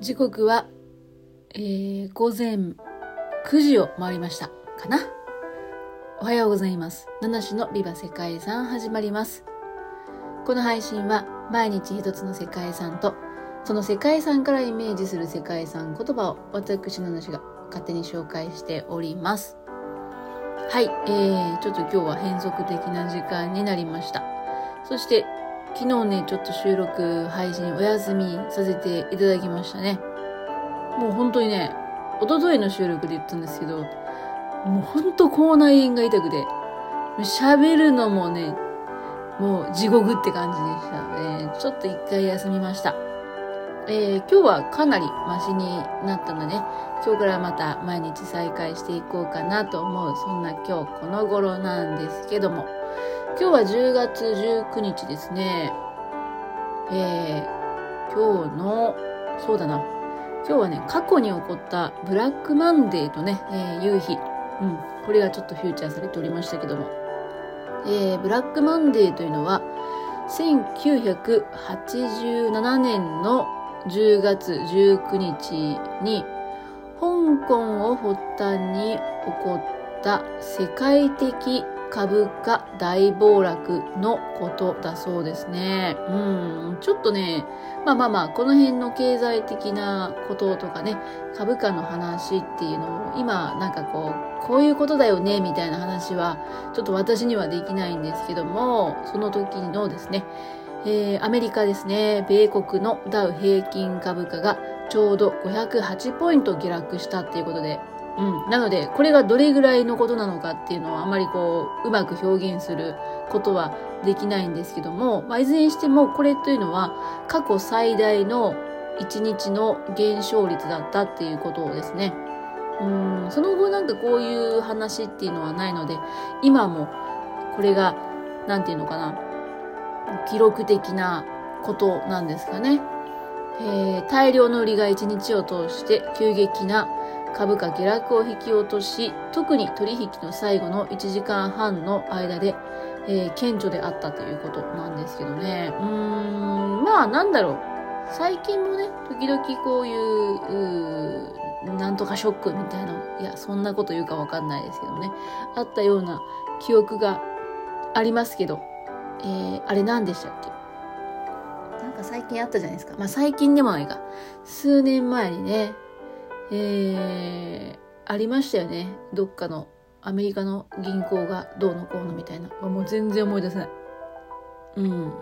時刻は、えー、午前9時を回りました。かな？おはようございます。七種のビバ世界遺産始まります。この配信は毎日一つの世界遺産とその世界遺産からイメージする世界遺産言葉を私七種が勝手に紹介しております。はい、えー、ちょっと今日は変則的な時間になりました。そして昨日ね、ちょっと収録、配信お休みさせていただきましたね。もう本当にね、一昨日の収録で言ったんですけど、もう本当口内炎が痛くて、喋るのもね、もう地獄って感じでしたので、ちょっと一回休みました。えー、今日はかなりマシになったので、ね、今日からまた毎日再開していこうかなと思う、そんな今日この頃なんですけども、今日は10月19日ですね。えー、今日の、そうだな。今日はね、過去に起こったブラックマンデーとね、えー、夕日。うん。これがちょっとフィーチャーされておりましたけども。えー、ブラックマンデーというのは、1987年の10月19日に、香港を発端に起こった世界的株価大暴落のことだそうですね。うん、ちょっとね、まあまあまあ、この辺の経済的なこととかね、株価の話っていうのを、今なんかこう、こういうことだよね、みたいな話は、ちょっと私にはできないんですけども、その時のですね、えー、アメリカですね、米国のダウ平均株価がちょうど508ポイント下落したっていうことで、うん。なので、これがどれぐらいのことなのかっていうのはあまりこう、うまく表現することはできないんですけども、まあ、いずれにしてもこれというのは過去最大の1日の減少率だったっていうことをですね。うん、その後なんかこういう話っていうのはないので、今もこれが、なんていうのかな、記録的なことなんですかね。えー、大量の売りが1日を通して急激な株価下落を引き落とし、特に取引の最後の1時間半の間で、えー、顕著であったということなんですけどね。うーん、まあなんだろう。最近もね、時々こういう、うなんとかショックみたいな、いや、そんなこと言うかわかんないですけどね。あったような記憶がありますけど、えー、あれ何でしたっけ？なんか最近あったじゃないですか。まあ最近でもないか。数年前にね、えー、ありましたよね。どっかのアメリカの銀行がどうのこうのみたいな。もう全然思い出せない。うん。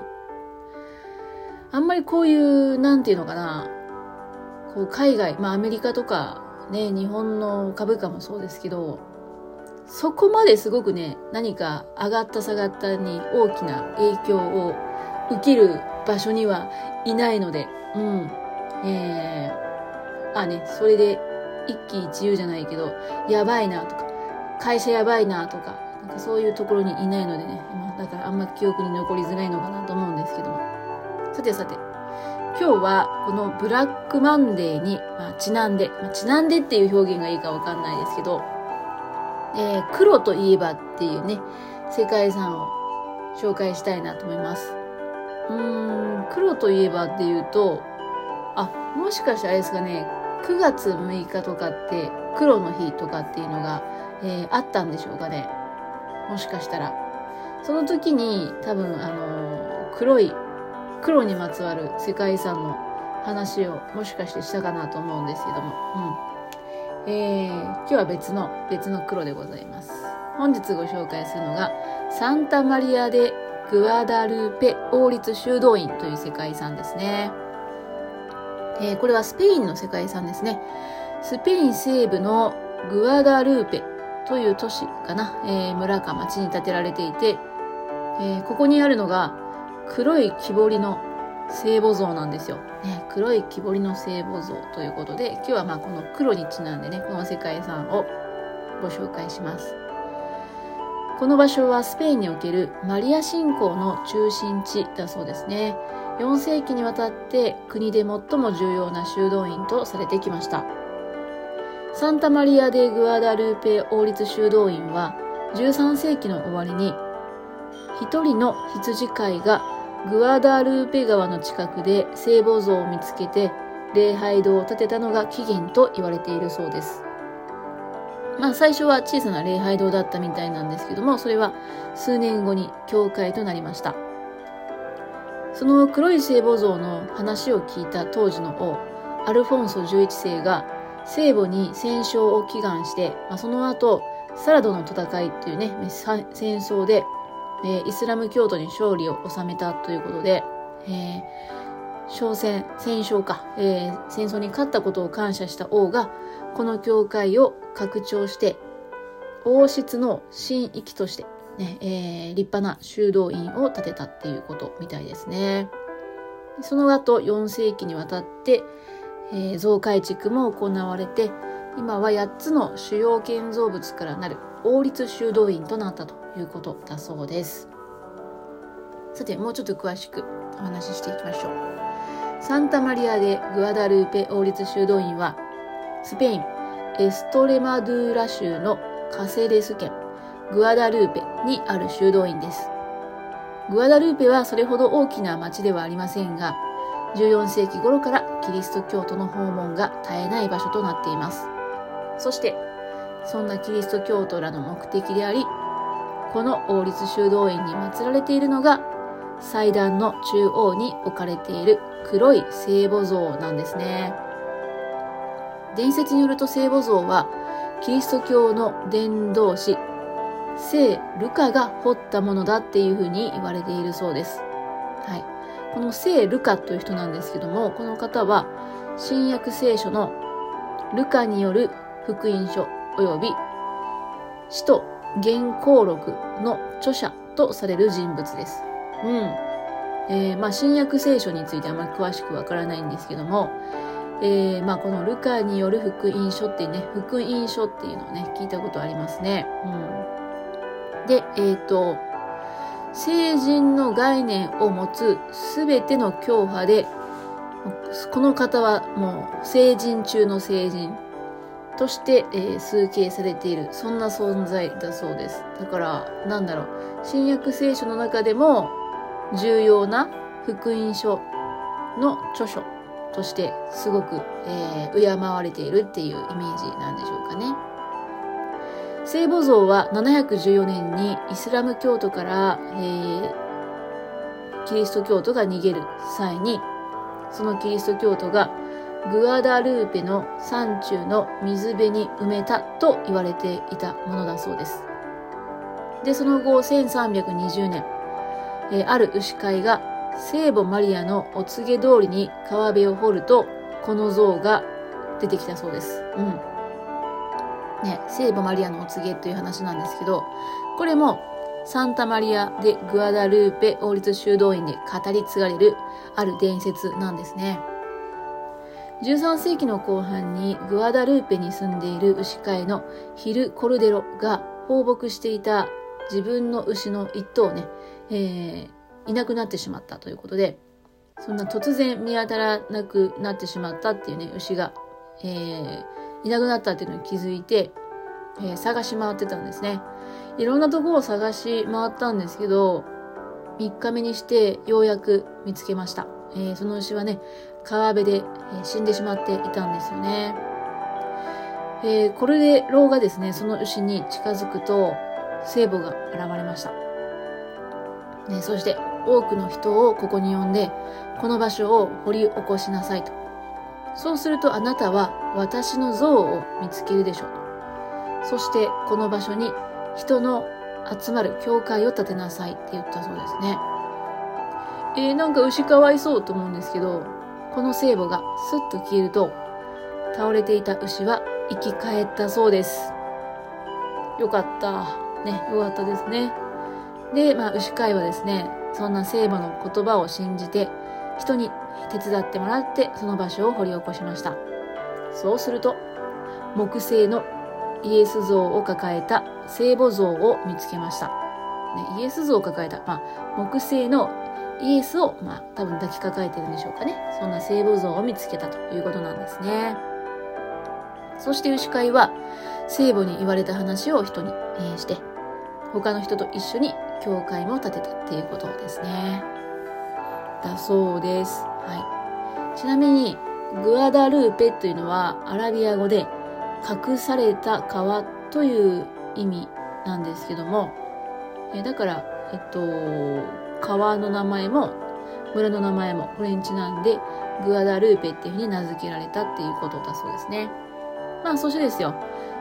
あんまりこういう、なんていうのかな。こう海外、まあアメリカとかね、日本の株価もそうですけど、そこまですごくね、何か上がった下がったに大きな影響を受ける場所にはいないので、うん。えー、あね、それで一喜一憂じゃないけど、やばいなとか、会社やばいなとか、なんかそういうところにいないのでね、まあ、だからあんま記憶に残りづらいのかなと思うんですけども。さてさて、今日はこのブラックマンデーに、まあ、ちなんで、まあ、ちなんでっていう表現がいいかわかんないですけど、えー、黒といえばっていうね、世界遺産を紹介したいなと思います。うーん、黒といえばっていうと、あ、もしかしてあれですかね、9月6日とかって黒の日とかっていうのが、えー、あったんでしょうかね。もしかしたら。その時に多分あのー、黒い、黒にまつわる世界遺産の話をもしかしてしたかなと思うんですけども。うん。えー、今日は別の、別の黒でございます。本日ご紹介するのが、サンタマリアでグアダルーペ王立修道院という世界遺産ですね。えー、これはスペインの世界遺産ですね。スペイン西部のグアダルーペという都市かな、えー、村か町に建てられていて、えー、ここにあるのが黒い木彫りの聖母像なんですよ。ね、黒い木彫りの聖母像ということで、今日はまあこの黒にちなんでね、この世界遺産をご紹介します。この場所はスペインにおけるマリア信仰の中心地だそうですね。4世紀にわたって国で最も重要な修道院とされてきました。サンタマリア・デ・グアダルーペ王立修道院は13世紀の終わりに一人の羊飼いがグアダルーペ川の近くで聖母像を見つけて礼拝堂を建てたのが起源と言われているそうです。まあ最初は小さな礼拝堂だったみたいなんですけども、それは数年後に教会となりました。その黒い聖母像の話を聞いた当時の王、アルフォンソ11世が聖母に戦勝を祈願して、まあ、その後、サラドの戦いというね、戦争で、え、イスラム教徒に勝利を収めたということで、えー、勝戦、戦勝か、えー、戦争に勝ったことを感謝した王が、この教会を拡張して、王室の神域として、ね、えー、立派な修道院を建てたっていうことみたいですね。その後、4世紀にわたって、えー、増改築も行われて、今は8つの主要建造物からなる王立修道院となったということだそうです。さて、もうちょっと詳しくお話ししていきましょう。サンタマリアでグアダルーペ王立修道院は、スペイン、エストレマドゥーラ州のカセレス県、グアダルーペにある修道院です。グアダルーペはそれほど大きな町ではありませんが、14世紀頃からキリスト教徒の訪問が絶えない場所となっています。そして、そんなキリスト教徒らの目的であり、この王立修道院に祀られているのが祭壇の中央に置かれている黒い聖母像なんですね。伝説によると聖母像はキリスト教の伝道師聖ルカが彫ったものだっていうふうに言われているそうです。はい。この聖ルカという人なんですけども、この方は新約聖書のルカによる福音書及び使徒原稿録の著者とされる人物です。うん。えー、まあ、新約聖書についてあまり詳しくわからないんですけども、えー、まあ、このルカによる福音書ってね、福音書っていうのをね、聞いたことありますね。うん。で、えっ、ー、と、成人の概念を持つすべての教派で、この方はもう成人中の成人として、えー、数形されている、そんな存在だそうです。だから、なんだろう、新約聖書の中でも重要な福音書の著書としてすごく、えー、敬われているっていうイメージなんでしょうかね。聖母像は714年にイスラム教徒から、えー、キリスト教徒が逃げる際に、そのキリスト教徒がグアダルーペの山中の水辺に埋めたと言われていたものだそうです。で、その後1320年、えー、ある牛飼いが聖母マリアのお告げ通りに川辺を掘ると、この像が出てきたそうです。うん。ね、聖母マリアのお告げという話なんですけど、これもサンタマリアでグアダルーペ王立修道院で語り継がれるある伝説なんですね。13世紀の後半にグアダルーペに住んでいる牛飼いのヒル・コルデロが放牧していた自分の牛の一頭ね、えー、いなくなってしまったということで、そんな突然見当たらなくなってしまったっていうね、牛が、えー、いなくなったっていうのに気づいて、えー、探し回ってたんですね。いろんなところを探し回ったんですけど、3日目にしてようやく見つけました。えー、その牛はね、川辺で、え、死んでしまっていたんですよね。えー、これで老がですね、その牛に近づくと、聖母が現れました。ね、そして多くの人をここに呼んで、この場所を掘り起こしなさいと。そうするとあなたは私の像を見つけるでしょうそしてこの場所に人の集まる教会を建てなさいって言ったそうですね。えー、なんか牛かわいそうと思うんですけど、この聖母がスッと消えると、倒れていた牛は生き返ったそうです。よかった。ね、よかったですね。で、まあ、牛飼いはですね、そんな聖母の言葉を信じて、人に手伝ってもらってその場所を掘り起こしました。そうすると、木製のイエス像を抱えた聖母像を見つけました。ね、イエス像を抱えた、まあ、木製のイエスを、まあ、多分抱きかかえてるんでしょうかね。そんな聖母像を見つけたということなんですね。そして牛飼いは、聖母に言われた話を人に、え、して、他の人と一緒に教会も建てたっていうことですね。だそうです。はい。ちなみに、グアダルーペというのはアラビア語で隠された川という意味なんですけども、えだから、えっと、川の名前も村の名前もフレンチなんでグアダルーペっていうふうに名付けられたっていうことだそうですね。まあそしてですよ、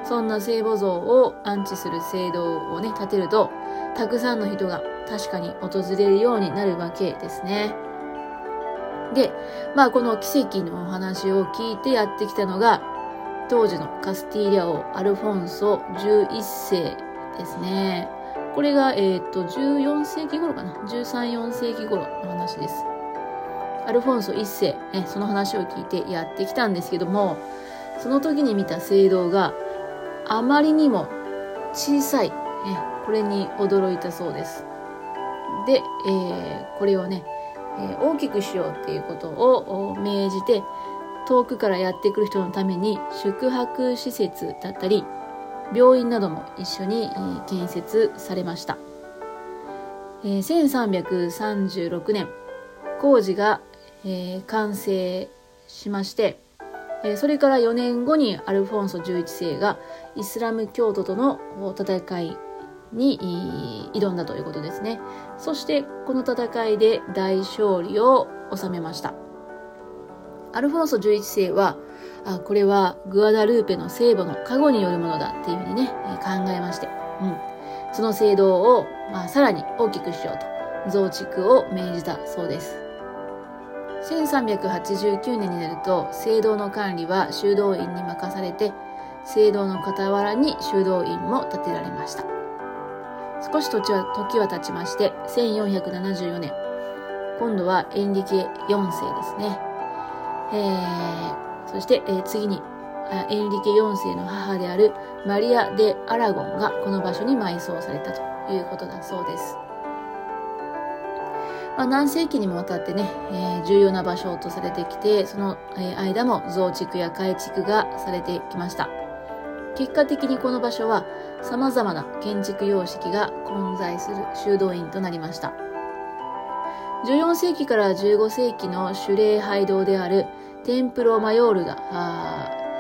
そんな聖母像を安置する聖堂をね、建てると、たくさんの人が確かに訪れるようになるわけですね。で、まあこの奇跡のお話を聞いてやってきたのが、当時のカスティーリャ王アルフォンソ11世ですね。これが、えっ、ー、と、14世紀頃かな？13、4世紀頃の話です。アルフォンソ1世、ね、その話を聞いてやってきたんですけども、その時に見た聖堂があまりにも小さい、ね、これに驚いたそうです。で、えー、これをね、えー、大きくしようっていうことを命じて、遠くからやってくる人のために宿泊施設だったり、病院なども一緒に建設されました。え1336年、工事が、え完成しまして、えそれから4年後にアルフォンソ11世がイスラム教徒との戦いに挑んだということですね。そしてこの戦いで大勝利を収めました。アルフォンソ11世は、あこれはグアダルーペの聖母の加護によるものだっていうふうにね、考えまして、うん、その聖堂を、まあ、さらに大きくしようと増築を命じたそうです。1389年になると聖堂の管理は修道院に任されて聖堂の傍らに修道院も建てられました少し時は時は経ちまして1474年。今度はエンリケ4世ですね、えー、そして、えー、次にエンリケ4世の母であるマリア・デ・アラゴンがこの場所に埋葬されたということだそうです。まあ、何世紀にもわたってね、えー、重要な場所とされてきて、その、えー、間も増築や改築がされてきました。結果的にこの場所は様々な建築様式が混在する修道院となりました。14世紀から15世紀の主礼拝堂であるテンプロマヨールが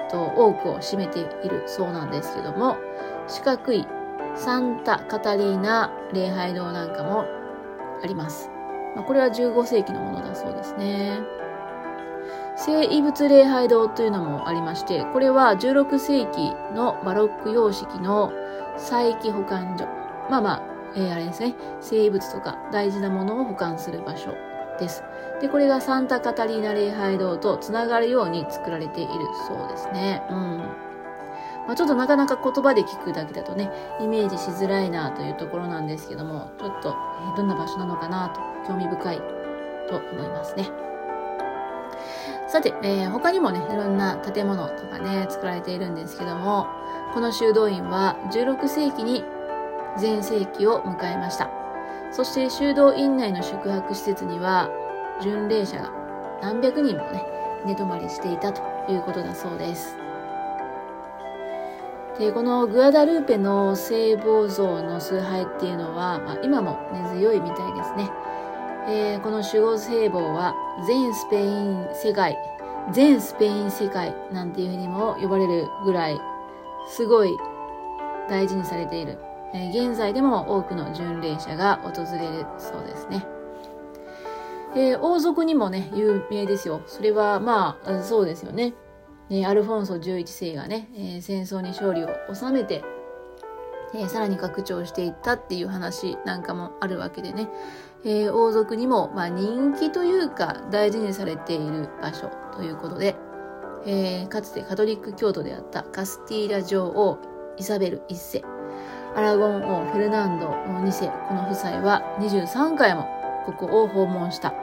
と多くを占めているそうなんですけども四角いサンタカタリーナ礼拝堂なんかもあります。まあ、これは15世紀のものだそうですね。聖遺物礼拝堂というのもありまして、これは16世紀のバロック様式の再起保管所。まあまあ、えー、あれですね。聖遺物とか大事なものを保管する場所です。で、これがサンタカタリーナ礼拝堂とつながるように作られているそうですね。うん。まあ、ちょっとなかなか言葉で聞くだけだとね、イメージしづらいなというところなんですけども、ちょっと、えどんな場所なのかなと、興味深いと思いますね。さて、えー、他にもね、いろんな建物とかね、作られているんですけども、この修道院は16世紀に全盛期を迎えました。そして修道院内の宿泊施設には、巡礼者が何百人もね、寝泊まりしていたということだそうです。でこのグアダルーペの聖母像の崇拝っていうのは、まあ、今も根強いみたいですね。えー、この守護聖母は全スペイン世界、全スペイン世界なんていうふうにも呼ばれるぐらい、すごい大事にされている。えー、現在でも多くの巡礼者が訪れるそうですね。えー、王族にもね、有名ですよ。それはまあ、そうですよね。えアルフォンソ11世がね、えー、戦争に勝利を収めて、え、さらに拡張していったっていう話なんかもあるわけでね、え、王族にも、まあ、人気というか大事にされている場所ということで、えー、かつてカトリック教徒であったカスティーラ女王イサベル1世、アラゴン王フェルナンド2世、この夫妻は23回もここを訪問した。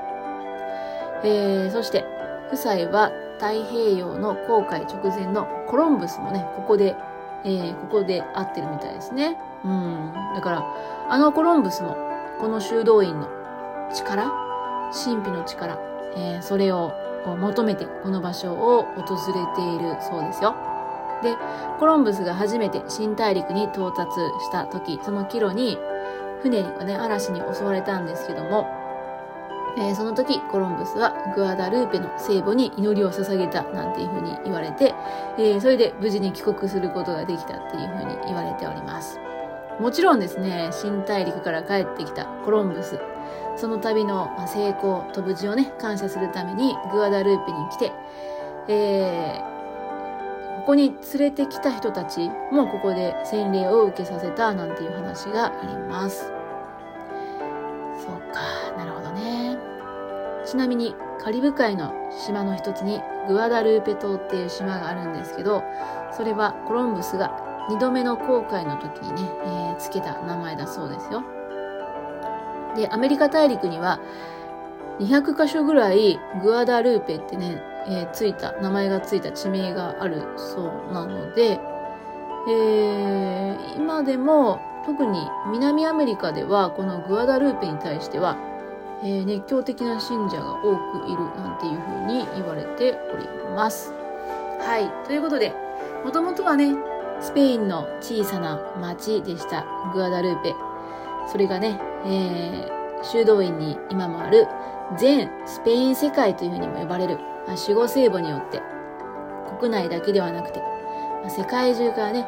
えー、そして夫妻は太平洋の航海直前のコロンブスもね、ここで、えー、ここで会ってるみたいですね。うん。だから、あのコロンブスも、この修道院の力、神秘の力、えー、それを求めてこの場所を訪れているそうですよ。で、コロンブスが初めて新大陸に到達した時、その帰路に、船がね、嵐に襲われたんですけども、えー、その時コロンブスはグアダルーペの聖母に祈りを捧げたなんていうふうに言われて、えー、それで無事に帰国することができたっていうふうに言われておりますもちろんですね新大陸から帰ってきたコロンブスその旅の成功と無事をね感謝するためにグアダルーペに来て、えー、ここに連れてきた人たちもここで洗礼を受けさせたなんていう話がありますそうかなるほどねちなみにカリブ海の島の一つにグアダルーペ島っていう島があるんですけどそれはコロンブスが2度目の航海の時にね、えー、つけた名前だそうですよ。で、アメリカ大陸には200カ所ぐらいグアダルーペってね、えー、ついた、名前がついた地名があるそうなので、えー、今でも特に南アメリカではこのグアダルーペに対しては、えー、熱狂的な信者が多くいるなんていうふうに言われております。はい。ということで、もともとはね、スペインの小さな町でした、グアダルーペ。それがね、えー、修道院に今もある全スペイン世界というふうにも呼ばれる守護聖母によって、国内だけではなくて、世界中からね、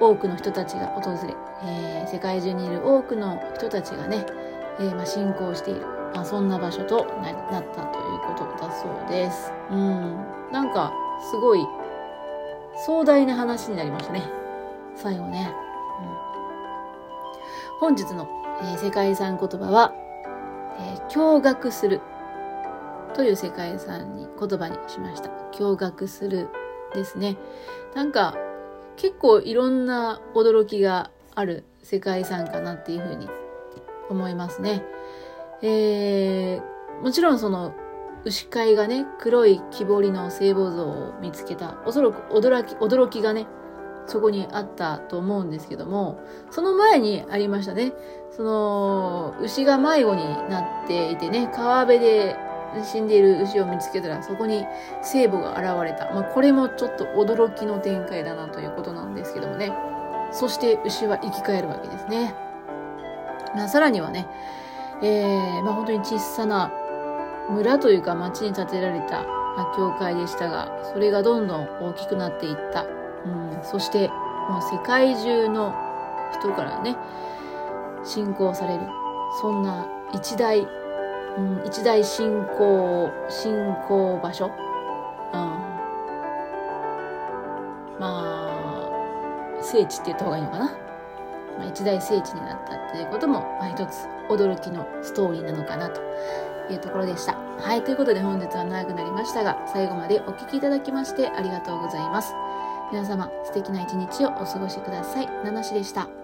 多くの人たちが訪れ、えー、世界中にいる多くの人たちがね、えー、まあ、信仰している、まあ、そんな場所となったということだそうです。うん。なんか、すごい壮大な話になりましたね。最後ね。うん、本日の、えー、世界遺産言葉は、えー、驚愕するという世界遺産に言葉にしました。驚愕するですね。なんか結構いろんな驚きがある世界遺産かなっていうふうに思いますね。えー、もちろんその牛飼いがね、黒い木彫りの聖母像を見つけた。おそらく驚き、驚きがね、そこにあったと思うんですけども、その前にありましたね。その、牛が迷子になっていてね、川辺で死んでいる牛を見つけたら、そこに聖母が現れた。まあ、これもちょっと驚きの展開だなということなんですけどもね。そして牛は生き返るわけですね。まあ、さらにはね、えー、まあ、本当に小さな村というか町に建てられた教会でしたが、それがどんどん大きくなっていった。うん、そして、もう世界中の人からね、信仰される。そんな一大、うん、一大信仰、信仰場所。うん、まあ、聖地って言った方がいいのかな。まあ、一大聖地になったっていうことも、まあ、一つ驚きのストーリーなのかなというところでした。はい、ということで本日は長くなりましたが、最後までお聴きいただきましてありがとうございます。皆様、素敵な一日をお過ごしください。ナナシでした。